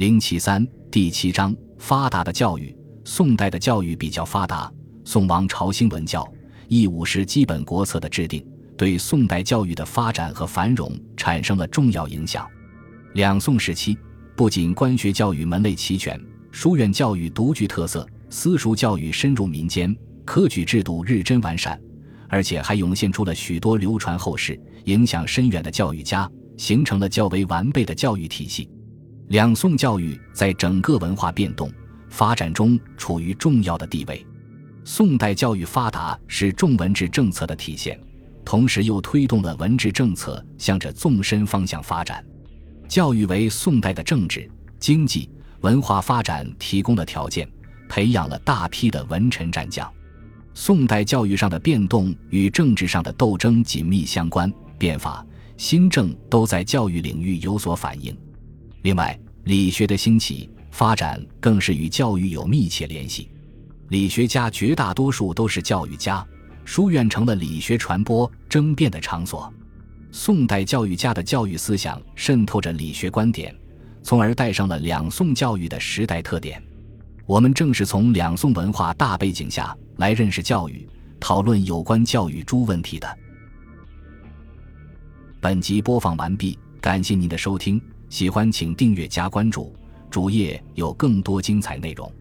零七三第七章发达的教育。宋代的教育比较发达，宋王朝兴文教，义务是基本国策的制定，对宋代教育的发展和繁荣产生了重要影响。两宋时期，不仅官学教育门类齐全，书院教育独具特色，私塾教育深入民间，科举制度日臻完善，而且还涌现出了许多流传后世、影响深远的教育家，形成了较为完备的教育体系。两宋教育在整个文化变动发展中处于重要的地位。宋代教育发达是重文治政策的体现，同时又推动了文治政策向着纵深方向发展。教育为宋代的政治、经济、文化发展提供了条件，培养了大批的文臣战将。宋代教育上的变动与政治上的斗争紧密相关，变法、新政都在教育领域有所反映。另外，理学的兴起发展更是与教育有密切联系。理学家绝大多数都是教育家，书院成了理学传播争辩的场所。宋代教育家的教育思想渗透着理学观点，从而带上了两宋教育的时代特点。我们正是从两宋文化大背景下来认识教育、讨论有关教育诸问题的。本集播放完毕，感谢您的收听。喜欢请订阅加关注，主页有更多精彩内容。